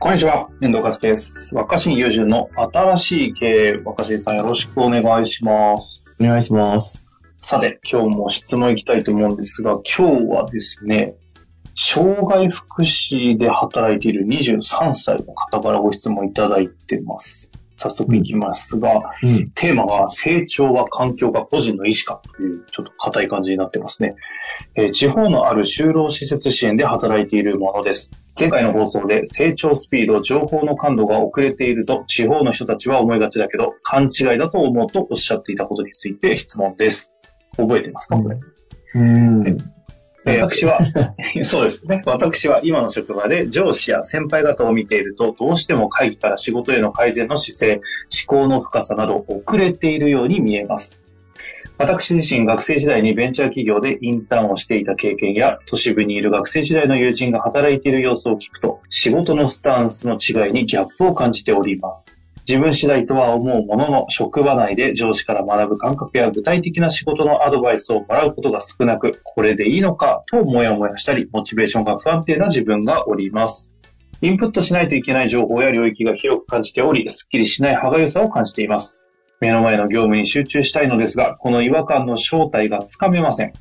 こんにちは、遠藤和樹です。若新友人の新しい経営、若新さんよろしくお願いします。お願いします。さて、今日も質問いきたいと思うんですが、今日はですね、障害福祉で働いている23歳の方からご質問いただいてます。早速いきますが、うん。テーマが成長は環境か個人の意思かというちょっと硬い感じになってますね。えー地方のある就労施設支援で働いているものです。前回の放送で成長スピード、情報の感度が遅れていると地方の人たちは思いがちだけど勘違いだと思うとおっしゃっていたことについて質問です。覚えてますかこれ？うん。え私は、そうですね。私は今の職場で上司や先輩方を見ていると、どうしても会議から仕事への改善の姿勢、思考の深さなど遅れているように見えます。私自身学生時代にベンチャー企業でインターンをしていた経験や、都市部にいる学生時代の友人が働いている様子を聞くと、仕事のスタンスの違いにギャップを感じております。自分次第とは思うものの、職場内で上司から学ぶ感覚や具体的な仕事のアドバイスをもらうことが少なく、これでいいのかともやもやしたり、モチベーションが不安定な自分がおります。インプットしないといけない情報や領域が広く感じており、すっきりしない歯がゆさを感じています。目の前の業務に集中したいのですが、この違和感の正体がつかめません。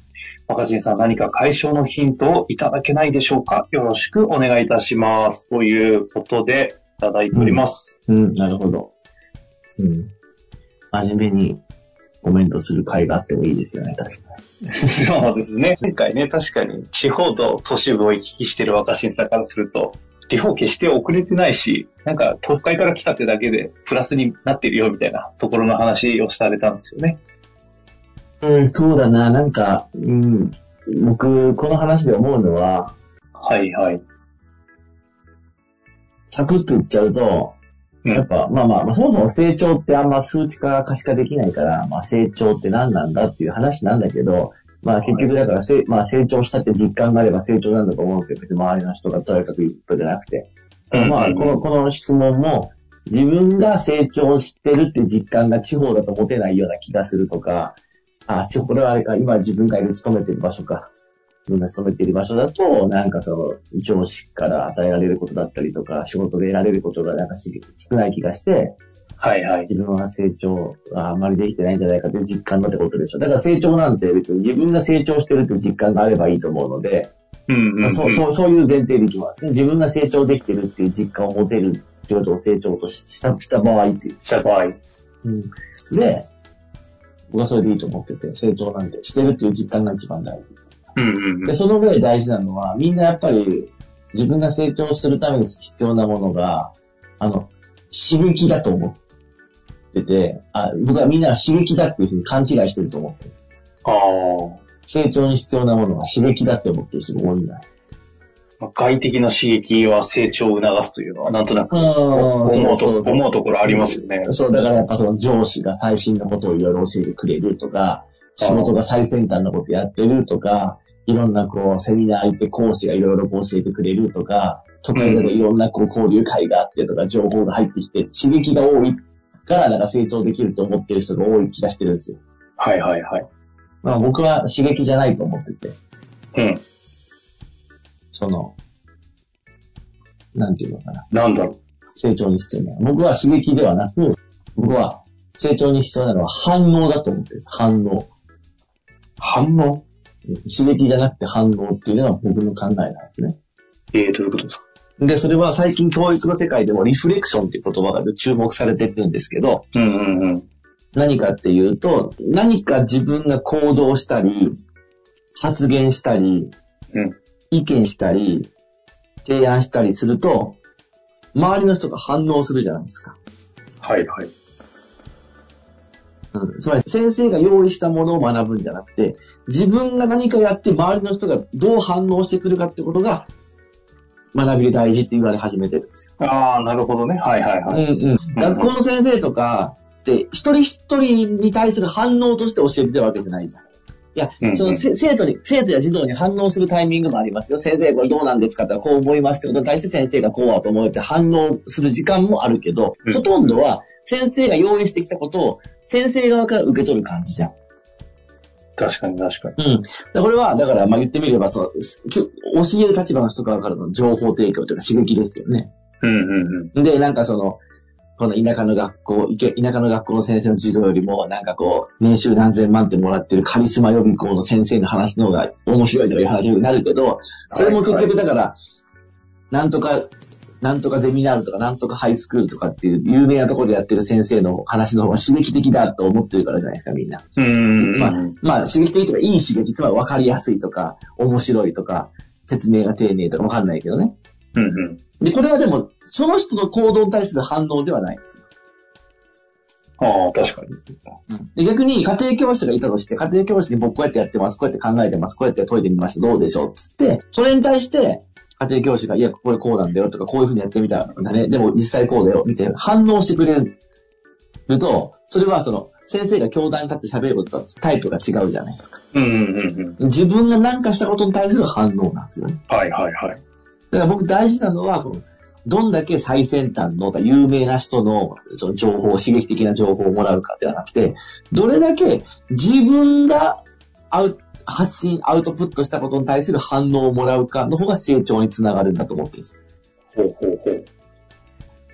若新さん何か解消のヒントをいただけないでしょうか？よろしくお願いいたします。ということで、ただいております。うん、なるほど。うん。真面目にコメントする会があってもいいですよね、確かそうですね。今回ね、確かに地方と都市部を行き来してる若新さんからすると、地方決して遅れてないし、なんか都会から来たってだけでプラスになってるよみたいなところの話をされたんですよね。に。うん、そうだな、なんか、うん、僕、この話で思うのは、はいはい。サクッと言っちゃうと、うん。やっぱ、まあまあ、まあ、そもそも成長ってあんま数値化可視化できないから、まあ成長って何なんだっていう話なんだけど、まあ結局だからせ、まあ成長したって実感があれば成長なんだと思うけど、別に周りの人がとにかく言うことじゃなくて、まあ、この、この質問も、自分が成長してるって実感が地方だと持てないような気がするとか、あ、これはあれか、今自分がいる勤めてる場所か。自分が勤めている場所だと、なんかその、上司から与えられることだったりとか、仕事で得られることがなんかし少ない気がして、はいはい。自分は成長があんまりできてないんじゃないかという実感のってことでしょ。だから成長なんて別に自分が成長してるっていう実感があればいいと思うので、うんうん、うん。そう、そう、そういう前提でいきますね。自分が成長できてるっていう実感を持てるってことを成長としたした場合っていう。した場合。で、僕はそれでいいと思ってて、成長なんで、してるっていう実感が一番大事。で、ん。その上で大事なのは、みんなやっぱり自分が成長するために必要なものが、あの、刺激だと思ってて、あ僕はみんなが刺激だっていうふうに勘違いしてると思ってる。ああ。成長に必要なものは刺激だって思ってる人が多いんだ。まあ外的な刺激は成長を促すというのは、なんとなくうん思うと思うところありますよね。そう、だからやっぱその上司が最新のことをいろいろ教えてくれるとか、仕事が最先端のことやってるとか、いろんなこう、セミナー行って講師がいろいろこう教えてくれるとか、都会だといろんなこう交流会があってとか、情報が入ってきて、刺激が多いからなんか成長できると思ってる人が多い気がしてるんですよ。はいはいはい。まあ僕は刺激じゃないと思ってて、うん。その、なんていうのかな、なんだろ成長に必要なの。僕は刺激ではなく、僕は成長に必要なのは反応だと思ってるんです。反応。う。反応？刺激じゃなくて反応っていうのが僕の考えなんですね。ええー、どういうことですか？で、それは最近教育の世界でもリフレクションっていう言葉が注目されてるんですけど、うんうんうん。何かっていうと、何か自分が行動したり、発言したり、うん意見したり、提案したりすると、周りの人が反応するじゃないですか。はいはい。うん、つまり先生が用意したものを学ぶんじゃなくて、自分が何かやって周りの人がどう反応してくるかってことが学びで大事って言われ始めてるんですよ。ああ、なるほどね。はいはいはい。うんうん。学校の先生とかって、一人一人に対する反応として教えてるわけじゃないじゃん。いやうんう、んそのせ生徒に、生徒や児童に反応するタイミングもありますよ。先生これどうなんですかってこう思いますってことに対して先生がこうだと思うって反応する時間もあるけど、うんほとんどは先生が用意してきたことを先生側から受け取る感じじゃん。確かに確かに。うん。でこれは、だから、まあ言ってみれば、その、き教える立場の人側からの情報提供というか刺激ですよね。うんうんうん。で、なんかその、この田舎の学校、田舎の学校の先生の授業よりも、なんかこう、年収何千万ってもらってるカリスマ予備校の先生の話の方が面白いとかいう話になるけど、それも結局だから、なんとか、なんとかゼミナールとか、なんとかハイスクールとかっていう有名なところでやってる先生の話の方が刺激的だと思ってるからじゃないですか、みんな。うん。まあ、まあ、刺激的とか、いい刺激、つまり分かりやすいとか、面白いとか、説明が丁寧とか分かんないけどね。うんうん。で、これはでも、その人の行動に対する反応ではないですよ。ああ、確かに。で逆に家庭教師がいたとして、家庭教師に僕こうやってやってます、こうやって考えてます、こうやって解いてみました、どうでしょうつって、それに対して、家庭教師が、いや、これこうなんだよとか、こういうふうにやってみたんだね。でも実際こうだよ、みたいな反応してくれると、それはその、先生が教壇に立って喋ることとタイプが違うじゃないですか。うんうんうんうん。自分が何かしたことに対する反応なんですよね。はいはいはい。だから僕大事なのは、このどんだけ最先端の有名な人のその情報、刺激的な情報をもらうかではなくて、どれだけ自分がアウ発信、アウトプットしたことに対する反応をもらうかの方が成長につながるんだと思ってるんですよ。ほうほうほう。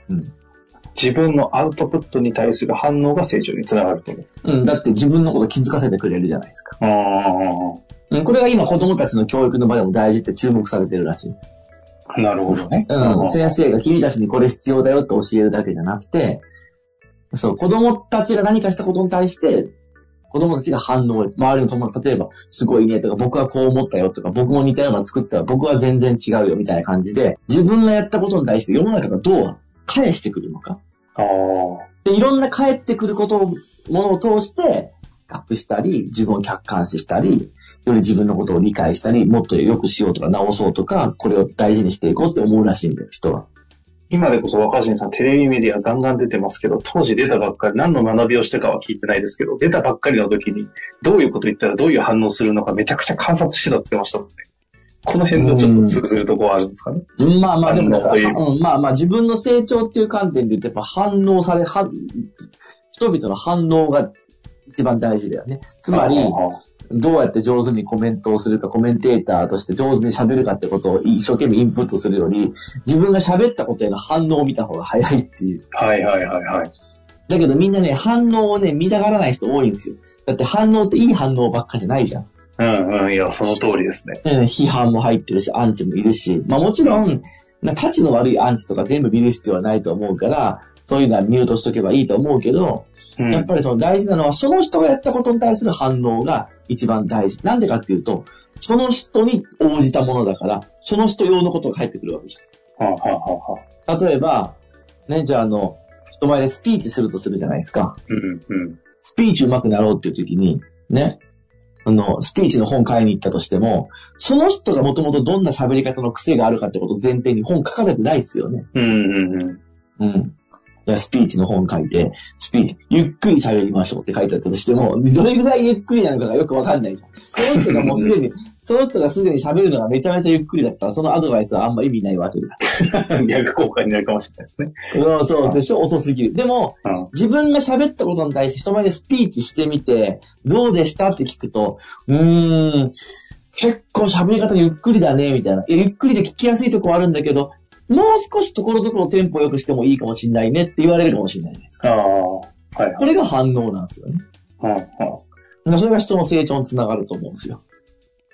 うん。自分のアウトプットに対する反応が成長につながると思う。うん、だって自分のこと気づかせてくれるじゃないですか。あうん、これが今子供たちの教育の場でも大事って注目されてるらしいんです。あ、なるほどね。うん、先生が君たちにこれ必要だよって教えるだけじゃなくて、そう、子供たちが何かしたことに対して、子供たちが反応、周りの友達、例えば、すごいねとか、僕はこう思ったよとか、僕も似たような作ったよ、僕は全然違うよみたいな感じで、自分がやったことに対して世の中がどう返してくるのか。ああ。で、いろんな返ってくることを、ものを通して、アップしたり、自分を客観視したり、より自分のことを理解したり、もっと良くしようとか直そうとか、これを大事にしていこうって思うらしいんだよ、人は。今でこそ若新さんテレビメディアガンガン出てますけど、当時出たばっかり何の学びをしたかは聞いてないですけど、出たばっかりの時にどういうこと言ったらどういう反応するのかめちゃくちゃ観察してたって言ってましたもんね。この辺とちょっと通ずるところはあるんですかね？うんまあまあ、でもだから、うん、まあまあ、自分の成長っていう観点で言うと、やっぱ反応され、は人々の反応が一番大事だよね。つまり、どうやって上手にコメントをするか、コメンテーターとして上手に喋るかってことを一生懸命インプットするより、自分が喋ったことへの反応を見た方が早いっていう。はいはいはいはい。だけどみんなね、反応をね、見たがらない人多いんですよ。だって反応っていい反応ばっかじゃないじゃん。うんうん、いや、その通りですね。うん、批判も入ってるし、アンチもいるし、まあもちろん、な立ちの悪いアンチとか全部見る必要はないと思うから、そういうのはミュートしとけばいいと思うけど、うん、やっぱりその大事なのは、その人がやったことに対する反応が一番大事。なんでかっていうと、その人に応じたものだから、その人用のことが返ってくるわけじはあはあはあはあゃん。例えば、ね、じゃああの、人前でスピーチするとするじゃないですか。うんうん。スピーチ上手くなろうっていう時に、ね、あの、スピーチの本買いに行ったとしても、その人がもともとどんな喋り方の癖があるかってことを前提に本書かれてないですよね。うんうんうん。うん。スピーチの本書いて、スピーチ、ゆっくり喋りましょうって書いてあったとしても、どれぐらいゆっくりなのかがよくわかんないじゃん。その人がもうすでに、その人がすでに喋るのがめちゃめちゃゆっくりだったら、そのアドバイスはあんま意味ないわけだ。逆効果になるかもしれないですね。うん、そうでしょ？遅すぎる。でも、うん自分が喋ったことに対して人前でスピーチしてみて、どうでしたって聞くと、うーん、結構喋り方ゆっくりだね、みたいな。ゆっくりで聞きやすいとこはあるんだけど、もう少しところどころテンポ良くしてもいいかもしれないねって言われるかもしれないじゃないですか。ああ。はいはい。これが反応なんですよね。うんうんだからそれが人の成長につながると思うんですよ。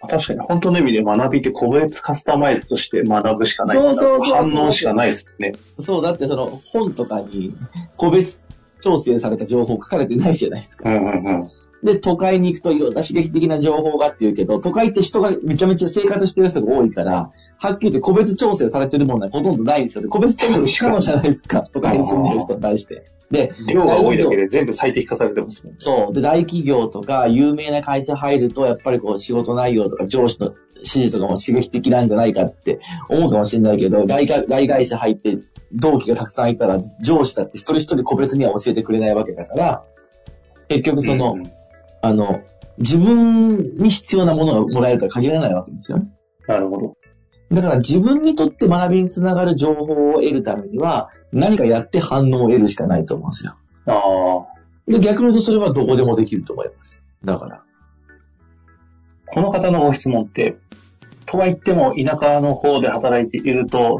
確かに、本当の意味で学びって個別カスタマイズとして学ぶしかない。そうそうそうそう反応しかないですもんね。そう、だってその本とかに個別調整された情報書かれてないじゃないですか。うんうんうん。で、都会に行くといろんな刺激的な情報がって言うけど、都会って人がめちゃめちゃ生活してる人が多いから、はっきり言って個別調整されてるものはほとんどないんですよね。個別調整不可能じゃないですか。都会に住んでる人に対して。で、量が多いだけで全部最適化されてますもんね。そう。で、大企業とか有名な会社入ると、やっぱりこう仕事内容とか上司の指示とかも刺激的なんじゃないかって思うかもしれないけど、大会大会社入って同期がたくさんいたら、上司だって一人一人個別には教えてくれないわけだから、結局その、うんうんあの、自分に必要なものがもらえるとは限らないわけですよね。なるほど。だから自分にとって学びにつながる情報を得るためには、何かやって反応を得るしかないと思うんですよ。ああ。で、逆に言うとそれはどこでもできると思います。だから。この方のご質問って、とは言っても田舎の方で働いていると、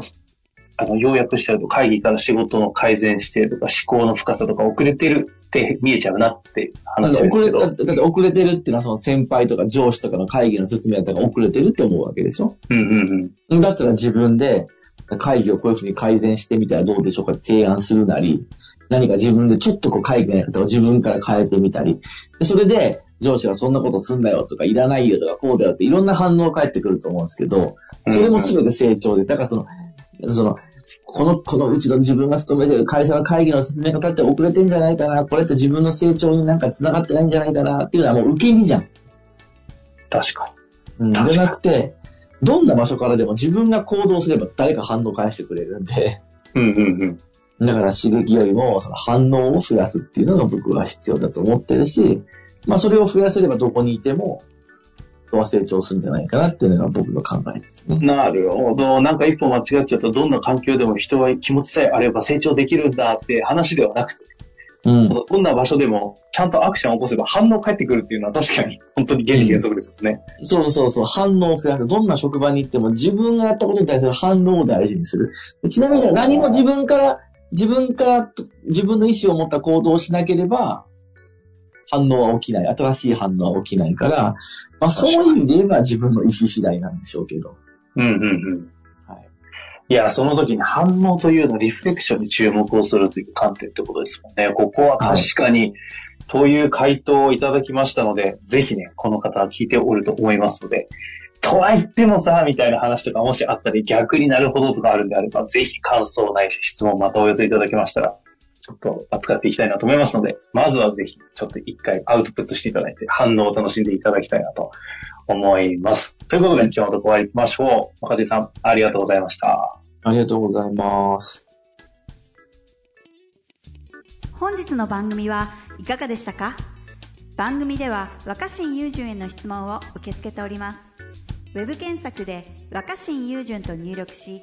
あの、要約しちゃうと会議から仕事の改善姿勢とか思考の深さとか遅れてるって見えちゃうなって話ですけど。だって遅れてるっていうのはその先輩とか上司とかの会議の説明だったら遅れてるって思うわけでしょうんうんうん。だったら自分で会議をこういうふうに改善してみたらどうでしょうかって提案するなり、何か自分でちょっとこう会議のやり方を自分から変えてみたり、でそれで上司がそんなことすんなよとかいらないよとかこうだよっていろんな反応が返ってくると思うんですけど、それも全て成長で、だからその、その、この、このうちの自分が勤めてる会社の会議の説明方って遅れてんじゃないかな、これって自分の成長になんか繋がってないんじゃないかなっていうのはもう受け身じゃん。確かうん、じゃなくて、どんな場所からでも自分が行動すれば誰か反応返してくれるんで、に。うんうんうん。だから刺激よりもその反応を増やすっていうのが僕は必要だと思ってるし、まあそれを増やせればどこにいても人は成長するんじゃないかなっていうのが僕の考えですね。なるほど。なんか一歩間違っちゃうと、どんな環境でも人は気持ちさえあれば成長できるんだって話ではなくて、うん。どんな場所でもちゃんとアクションを起こせば反応返ってくるっていうのは確かに本当に原理原則ですよね。そうそうそう、反応を増やす。どんな職場に行っても自分がやったことに対する反応を大事にする。ちなみに何も自分から、自分からと自分の意思を持った行動をしなければ、反応は起きない。新しい反応は起きないから、まあそういう意味で言えば自分の意思次第なんでしょうけど。うんうんうん。はい。いや、その時に反応というのリフレクションに注目をするという観点ってことですもんね。ここは確かに、という回答をいただきましたので、ぜひね、この方は聞いておると思いますので、とは言ってもさ、みたいな話とかもしあったり、逆になるほどとかあるんであれば、ぜひ感想ないし質問またお寄せいただけましたら、ちょっと扱っていきたいなと思いますので、まずはぜひ、ちょっと一回アウトプットしていただいて、反応を楽しんでいただきたいなと思います。ということで、今日のところは行きましょう。若地さん、ありがとうございました。ありがとうございます。本日の番組はいかがでしたか？番組では若新雄純への質問を受け付けておりますウェブ検索で「若新雄純」と入力し